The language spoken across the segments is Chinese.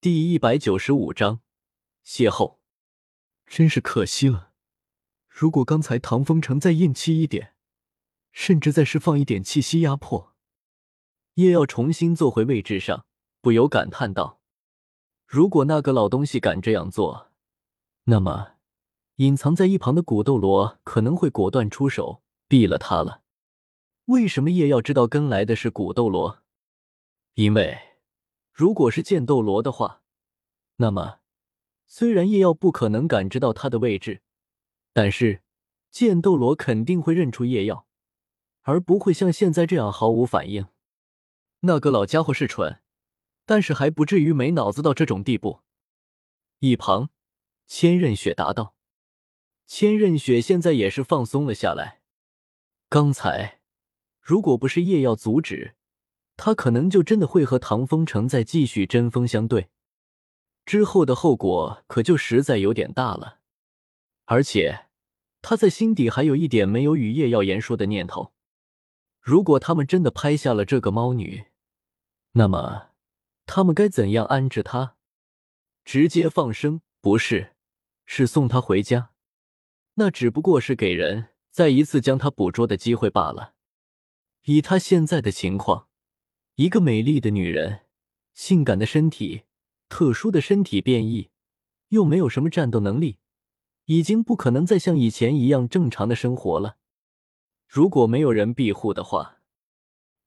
第一百九十五章邂逅。真是可惜了，如果刚才唐风城再硬气一点，甚至再释放一点气息压迫，叶耀重新坐回位置上，不由感叹道：“如果那个老东西敢这样做，那么隐藏在一旁的古斗罗可能会果断出手毙了他了。”为什么叶耀知道跟来的是古斗罗？因为。如果是剑斗罗的话，那么虽然叶耀不可能感知到他的位置，但是剑斗罗肯定会认出叶耀，而不会像现在这样毫无反应。那个老家伙是蠢，但是还不至于没脑子到这种地步。一旁，千仞雪答道：“千仞雪现在也是放松了下来。刚才如果不是叶耀阻止。”他可能就真的会和唐风城再继续针锋相对，之后的后果可就实在有点大了。而且他在心底还有一点没有与叶耀言说的念头：如果他们真的拍下了这个猫女，那么他们该怎样安置她？直接放生？不是，是送她回家。那只不过是给人再一次将她捕捉的机会罢了。以他现在的情况。一个美丽的女人，性感的身体，特殊的身体变异，又没有什么战斗能力，已经不可能再像以前一样正常的生活了。如果没有人庇护的话，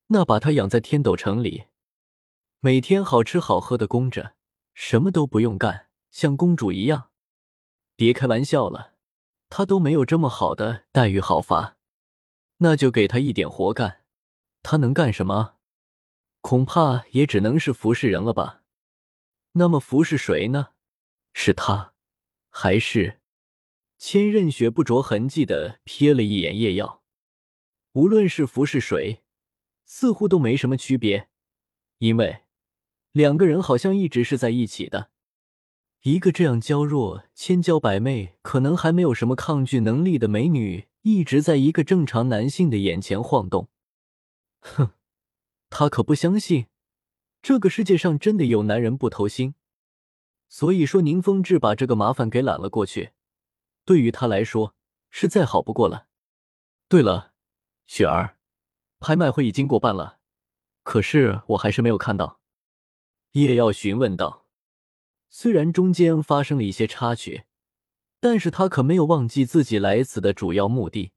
那把她养在天斗城里，每天好吃好喝的供着，什么都不用干，像公主一样。别开玩笑了，她都没有这么好的待遇好罚，那就给她一点活干，她能干什么？恐怕也只能是服侍人了吧？那么服侍谁呢？是他，还是？千仞雪不着痕迹的瞥了一眼叶耀，无论是服侍谁，似乎都没什么区别，因为两个人好像一直是在一起的。一个这样娇弱、千娇百媚，可能还没有什么抗拒能力的美女，一直在一个正常男性的眼前晃动。哼。他可不相信，这个世界上真的有男人不偷腥。所以说，宁风致把这个麻烦给揽了过去，对于他来说是再好不过了。对了，雪儿，拍卖会已经过半了，可是我还是没有看到。叶耀询问道。虽然中间发生了一些插曲，但是他可没有忘记自己来此的主要目的。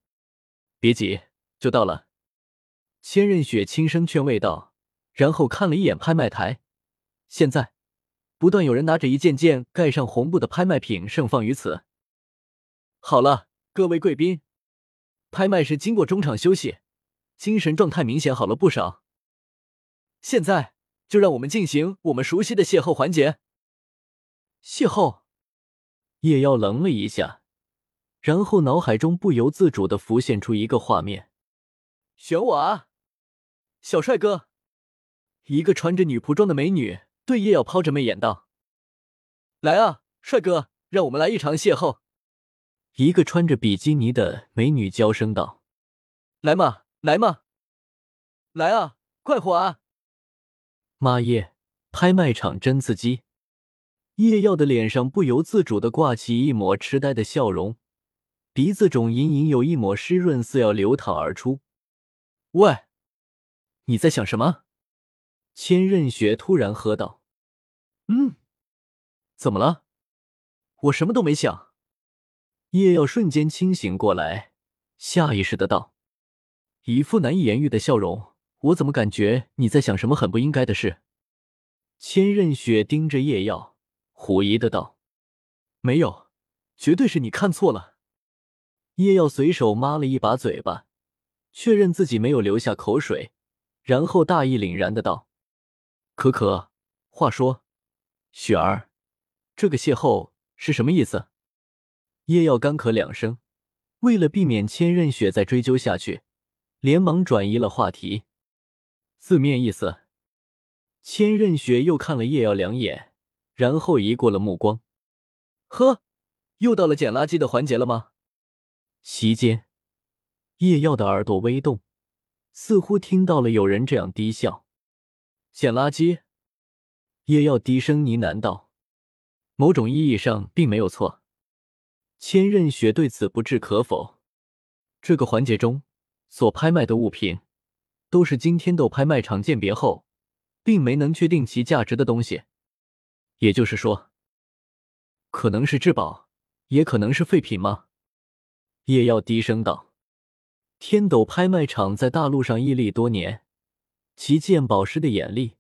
别急，就到了。千仞雪轻声劝慰道，然后看了一眼拍卖台，现在不断有人拿着一件件盖上红布的拍卖品盛放于此。好了，各位贵宾，拍卖是经过中场休息，精神状态明显好了不少。现在就让我们进行我们熟悉的邂逅环节。邂逅，叶耀愣了一下，然后脑海中不由自主的浮现出一个画面：选我啊！小帅哥，一个穿着女仆装的美女对叶耀抛着媚眼道：“来啊，帅哥，让我们来一场邂逅。”一个穿着比基尼的美女娇声道：“来嘛，来嘛，来啊，快活啊！”妈耶，拍卖场真刺激！叶耀的脸上不由自主的挂起一抹痴呆的笑容，鼻子中隐隐有一抹湿润似要流淌而出。喂！你在想什么？千仞雪突然喝道：“嗯，怎么了？我什么都没想。”叶耀瞬间清醒过来，下意识的道：“一副难以言喻的笑容，我怎么感觉你在想什么很不应该的事？”千仞雪盯着叶耀，狐疑的道：“没有，绝对是你看错了。”叶耀随手抹了一把嘴巴，确认自己没有流下口水。然后大义凛然的道：“可可，话说，雪儿，这个邂逅是什么意思？”叶耀干咳两声，为了避免千仞雪再追究下去，连忙转移了话题。字面意思。千仞雪又看了叶耀两眼，然后移过了目光。呵，又到了捡垃圾的环节了吗？席间，叶耀的耳朵微动。似乎听到了有人这样低笑，捡垃圾。叶耀低声呢喃道：“某种意义上并没有错。”千仞雪对此不置可否。这个环节中所拍卖的物品，都是经天斗拍卖场鉴别后，并没能确定其价值的东西。也就是说，可能是至宝，也可能是废品吗？叶耀低声道：“天斗拍卖场在大陆上屹立多年，其鉴宝师的眼力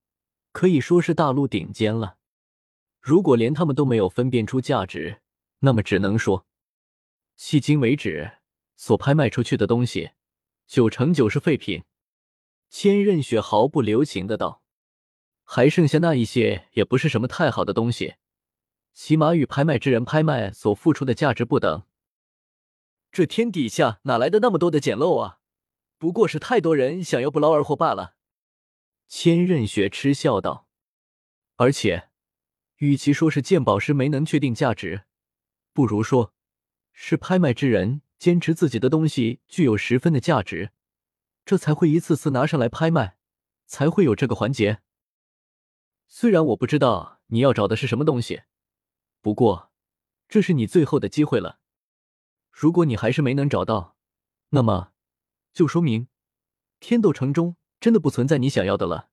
可以说是大陆顶尖了。如果连他们都没有分辨出价值，那么只能说，迄今为止。”所拍卖出去的东西，九成九是废品。千仞雪毫不留情的道：“还剩下那一些，也不是什么太好的东西，起码与拍卖之人拍卖所付出的价值不等。这天底下哪来的那么多的捡漏啊？不过是太多人想要不劳而获罢了。”千仞雪嗤笑道：“而且，与其说是鉴宝师没能确定价值，不如说是拍卖之人。”坚持自己的东西具有十分的价值，这才会一次次拿上来拍卖，才会有这个环节。虽然我不知道你要找的是什么东西，不过这是你最后的机会了。如果你还是没能找到，那么就说明天斗城中真的不存在你想要的了。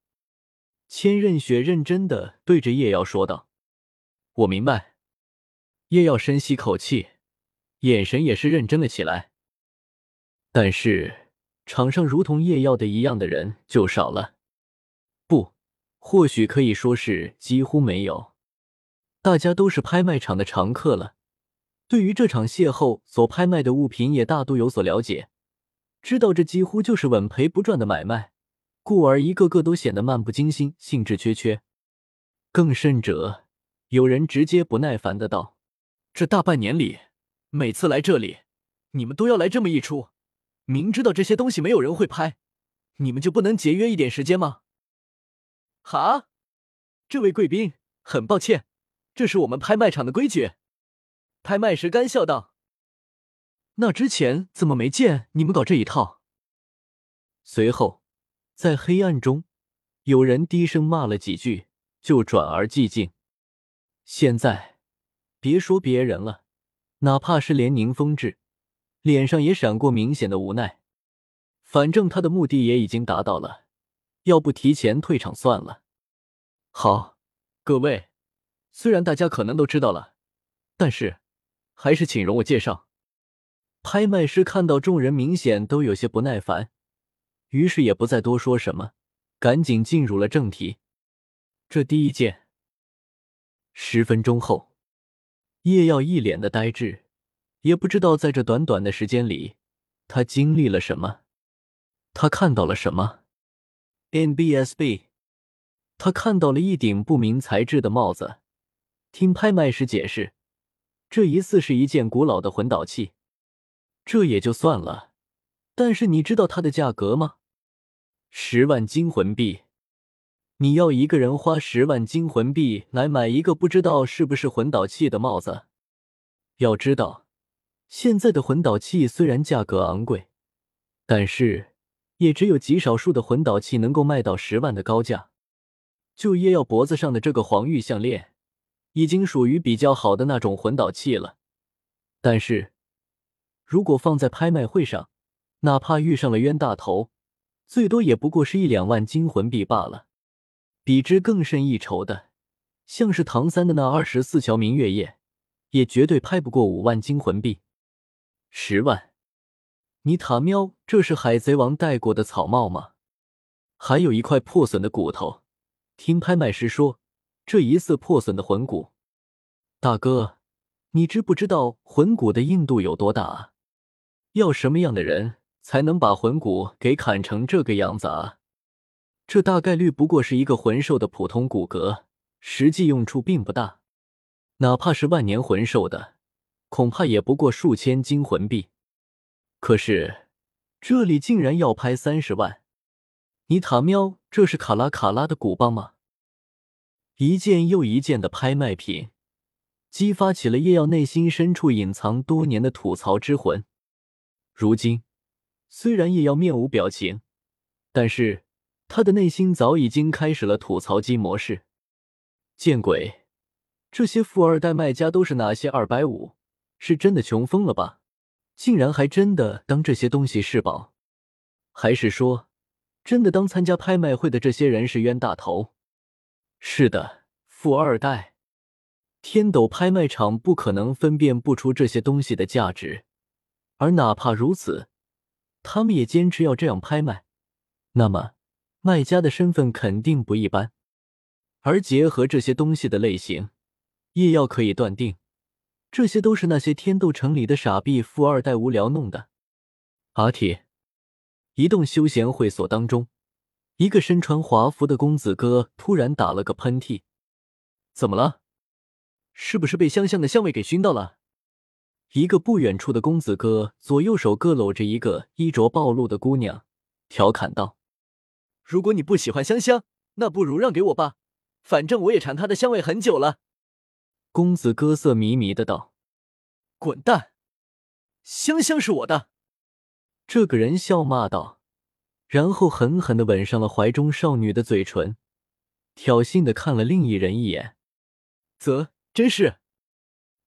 千仞雪认真的对着叶耀说道：“我明白。”叶耀深吸口气。眼神也是认真了起来，但是场上如同叶耀的一样的人就少了，不，或许可以说是几乎没有。大家都是拍卖场的常客了，对于这场邂逅所拍卖的物品也大都有所了解，知道这几乎就是稳赔不赚的买卖，故而一个个都显得漫不经心、兴致缺缺。更甚者，有人直接不耐烦的道：“这大半年里。”每次来这里，你们都要来这么一出，明知道这些东西没有人会拍，你们就不能节约一点时间吗？哈，这位贵宾，很抱歉，这是我们拍卖场的规矩。拍卖时干笑道：“那之前怎么没见你们搞这一套？”随后，在黑暗中，有人低声骂了几句，就转而寂静。现在，别说别人了。哪怕是连宁风致，脸上也闪过明显的无奈。反正他的目的也已经达到了，要不提前退场算了。好，各位，虽然大家可能都知道了，但是还是请容我介绍。拍卖师看到众人明显都有些不耐烦，于是也不再多说什么，赶紧进入了正题。这第一件，十分钟后。叶耀一脸的呆滞，也不知道在这短短的时间里，他经历了什么，他看到了什么。NBSB，他看到了一顶不明材质的帽子。听拍卖师解释，这疑似是一件古老的魂导器。这也就算了，但是你知道它的价格吗？十万金魂币。你要一个人花十万金魂币来买一个不知道是不是魂导器的帽子？要知道，现在的魂导器虽然价格昂贵，但是也只有极少数的魂导器能够卖到十万的高价。就叶耀脖子上的这个黄玉项链，已经属于比较好的那种魂导器了。但是，如果放在拍卖会上，哪怕遇上了冤大头，最多也不过是一两万金魂币罢了。比之更胜一筹的，像是唐三的那二十四桥明月夜，也绝对拍不过五万金魂币。十万，你塔喵，这是海贼王戴过的草帽吗？还有一块破损的骨头，听拍卖师说，这疑似破损的魂骨。大哥，你知不知道魂骨的硬度有多大啊？要什么样的人才能把魂骨给砍成这个样子啊？这大概率不过是一个魂兽的普通骨骼，实际用处并不大。哪怕是万年魂兽的，恐怕也不过数千金魂币。可是这里竟然要拍三十万！你塔喵，这是卡拉卡拉的骨棒吗？一件又一件的拍卖品，激发起了叶耀内心深处隐藏多年的吐槽之魂。如今，虽然叶耀面无表情，但是。他的内心早已经开始了吐槽机模式。见鬼！这些富二代卖家都是哪些二百五？是真的穷疯了吧？竟然还真的当这些东西是宝？还是说，真的当参加拍卖会的这些人是冤大头？是的，富二代。天斗拍卖场不可能分辨不出这些东西的价值，而哪怕如此，他们也坚持要这样拍卖。那么，卖家的身份肯定不一般。而结合这些东西的类型，叶耀可以断定，这些都是那些天斗城里的傻逼富二代无聊弄的。阿铁，一栋休闲会所当中，一个身穿华服的公子哥突然打了个喷嚏，怎么了？是不是被香香的香味给熏到了？一个不远处的公子哥左右手各搂着一个衣着暴露的姑娘，调侃道：“如果你不喜欢香香，那不如让给我吧，反正我也馋她的香味很久了。”公子哥色迷迷的道：“滚蛋！香香是我的。”这个人笑骂道，然后狠狠的吻上了怀中少女的嘴唇，挑衅的看了另一人一眼，啧。真是，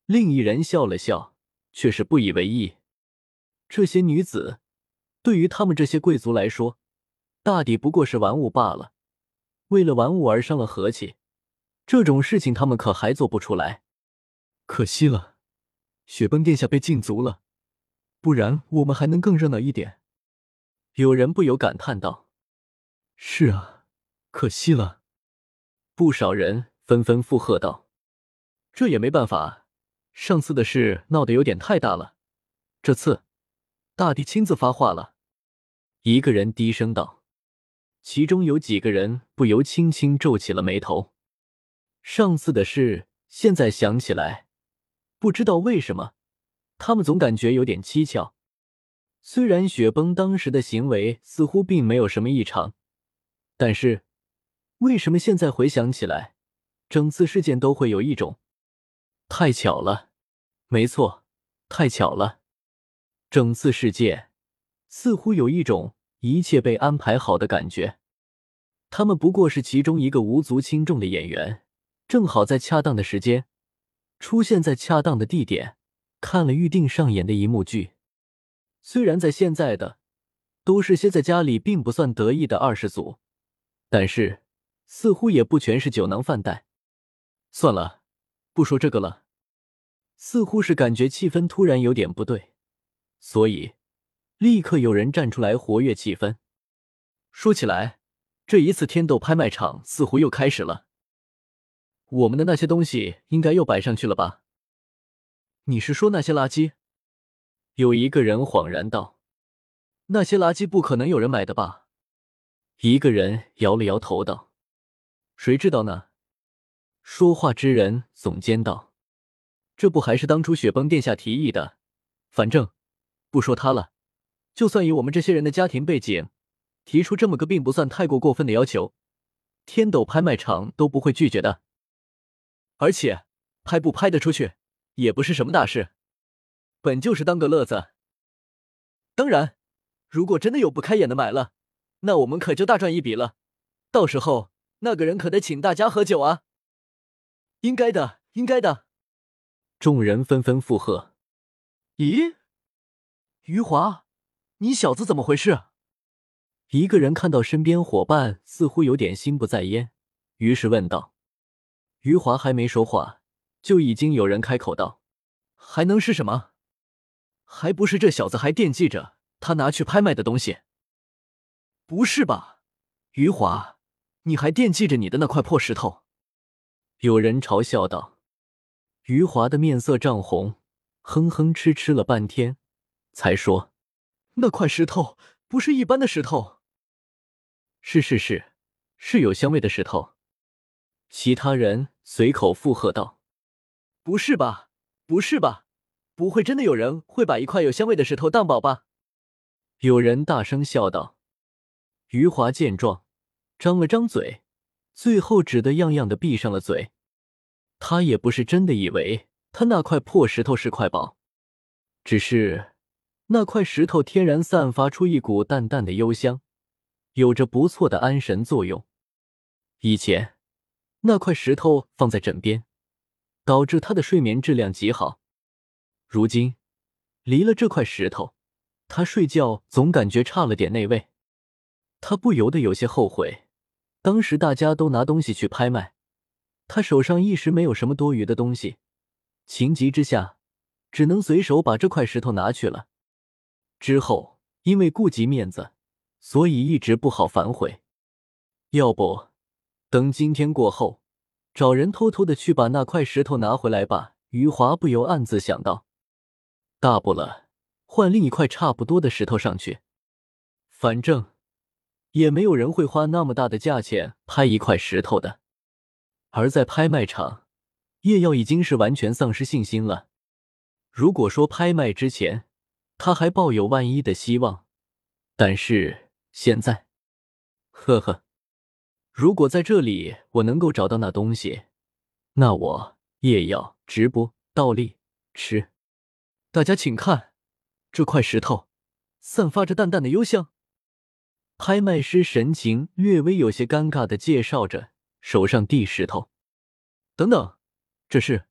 另一人笑了笑，却是不以为意。这些女子，对于他们这些贵族来说，大抵不过是玩物罢了。为了玩物而伤了和气，这种事情他们可还做不出来。可惜了，雪崩殿下被禁足了，不然我们还能更热闹一点。有人不由感叹道：“是啊，可惜了。”不少人纷纷附和道。这也没办法，上次的事闹得有点太大了，这次大帝亲自发话了。一个人低声道，其中有几个人不由轻轻皱起了眉头。上次的事现在想起来，不知道为什么，他们总感觉有点蹊跷。虽然雪崩当时的行为似乎并没有什么异常，但是为什么现在回想起来，整次事件都会有一种。太巧了，没错，太巧了。整次事件似乎有一种一切被安排好的感觉。他们不过是其中一个无足轻重的演员，正好在恰当的时间出现在恰当的地点，看了预定上演的一幕剧。虽然在现在的都是些在家里并不算得意的二世祖，但是似乎也不全是酒囊饭袋。算了。不说这个了，似乎是感觉气氛突然有点不对，所以立刻有人站出来活跃气氛。说起来，这一次天斗拍卖场似乎又开始了，我们的那些东西应该又摆上去了吧？你是说那些垃圾？有一个人恍然道：“那些垃圾不可能有人买的吧？”一个人摇了摇头道：“谁知道呢？”说话之人耸肩道：“这不还是当初雪崩殿下提议的？反正不说他了，就算以我们这些人的家庭背景，提出这么个并不算太过过分的要求，天斗拍卖场都不会拒绝的。而且拍不拍得出去，也不是什么大事，本就是当个乐子。当然，如果真的有不开眼的买了，那我们可就大赚一笔了。到时候那个人可得请大家喝酒啊！”应该的，应该的。众人纷纷附和。咦，余华，你小子怎么回事？一个人看到身边伙伴似乎有点心不在焉，于是问道。余华还没说话，就已经有人开口道：“还能是什么？还不是这小子还惦记着他拿去拍卖的东西？不是吧，余华，你还惦记着你的那块破石头？”有人嘲笑道：“余华的面色涨红，哼哼哧哧了半天，才说：‘那块石头不是一般的石头。’是是是，是有香味的石头。”其他人随口附和道：“不是吧？不是吧？不会真的有人会把一块有香味的石头当宝吧？”有人大声笑道。余华见状，张了张嘴。最后只得样样的闭上了嘴。他也不是真的以为他那块破石头是块宝，只是那块石头天然散发出一股淡淡的幽香，有着不错的安神作用。以前那块石头放在枕边，导致他的睡眠质量极好。如今离了这块石头，他睡觉总感觉差了点那味。他不由得有些后悔，当时大家都拿东西去拍卖，他手上一时没有什么多余的东西，情急之下，只能随手把这块石头拿去了。之后因为顾及面子，所以一直不好反悔。要不？等今天过后，找人偷偷的去把那块石头拿回来吧。余华不由暗自想到，大不了换另一块差不多的石头上去，反正也没有人会花那么大的价钱拍一块石头的。而在拍卖场，叶耀已经是完全丧失信心了。如果说拍卖之前他还抱有万一的希望，但是现在，呵呵。如果在这里我能够找到那东西，那我也要直播倒立吃。大家请看，这块石头散发着淡淡的幽香。拍卖师神情略微有些尴尬的介绍着手上递石头。等等，这是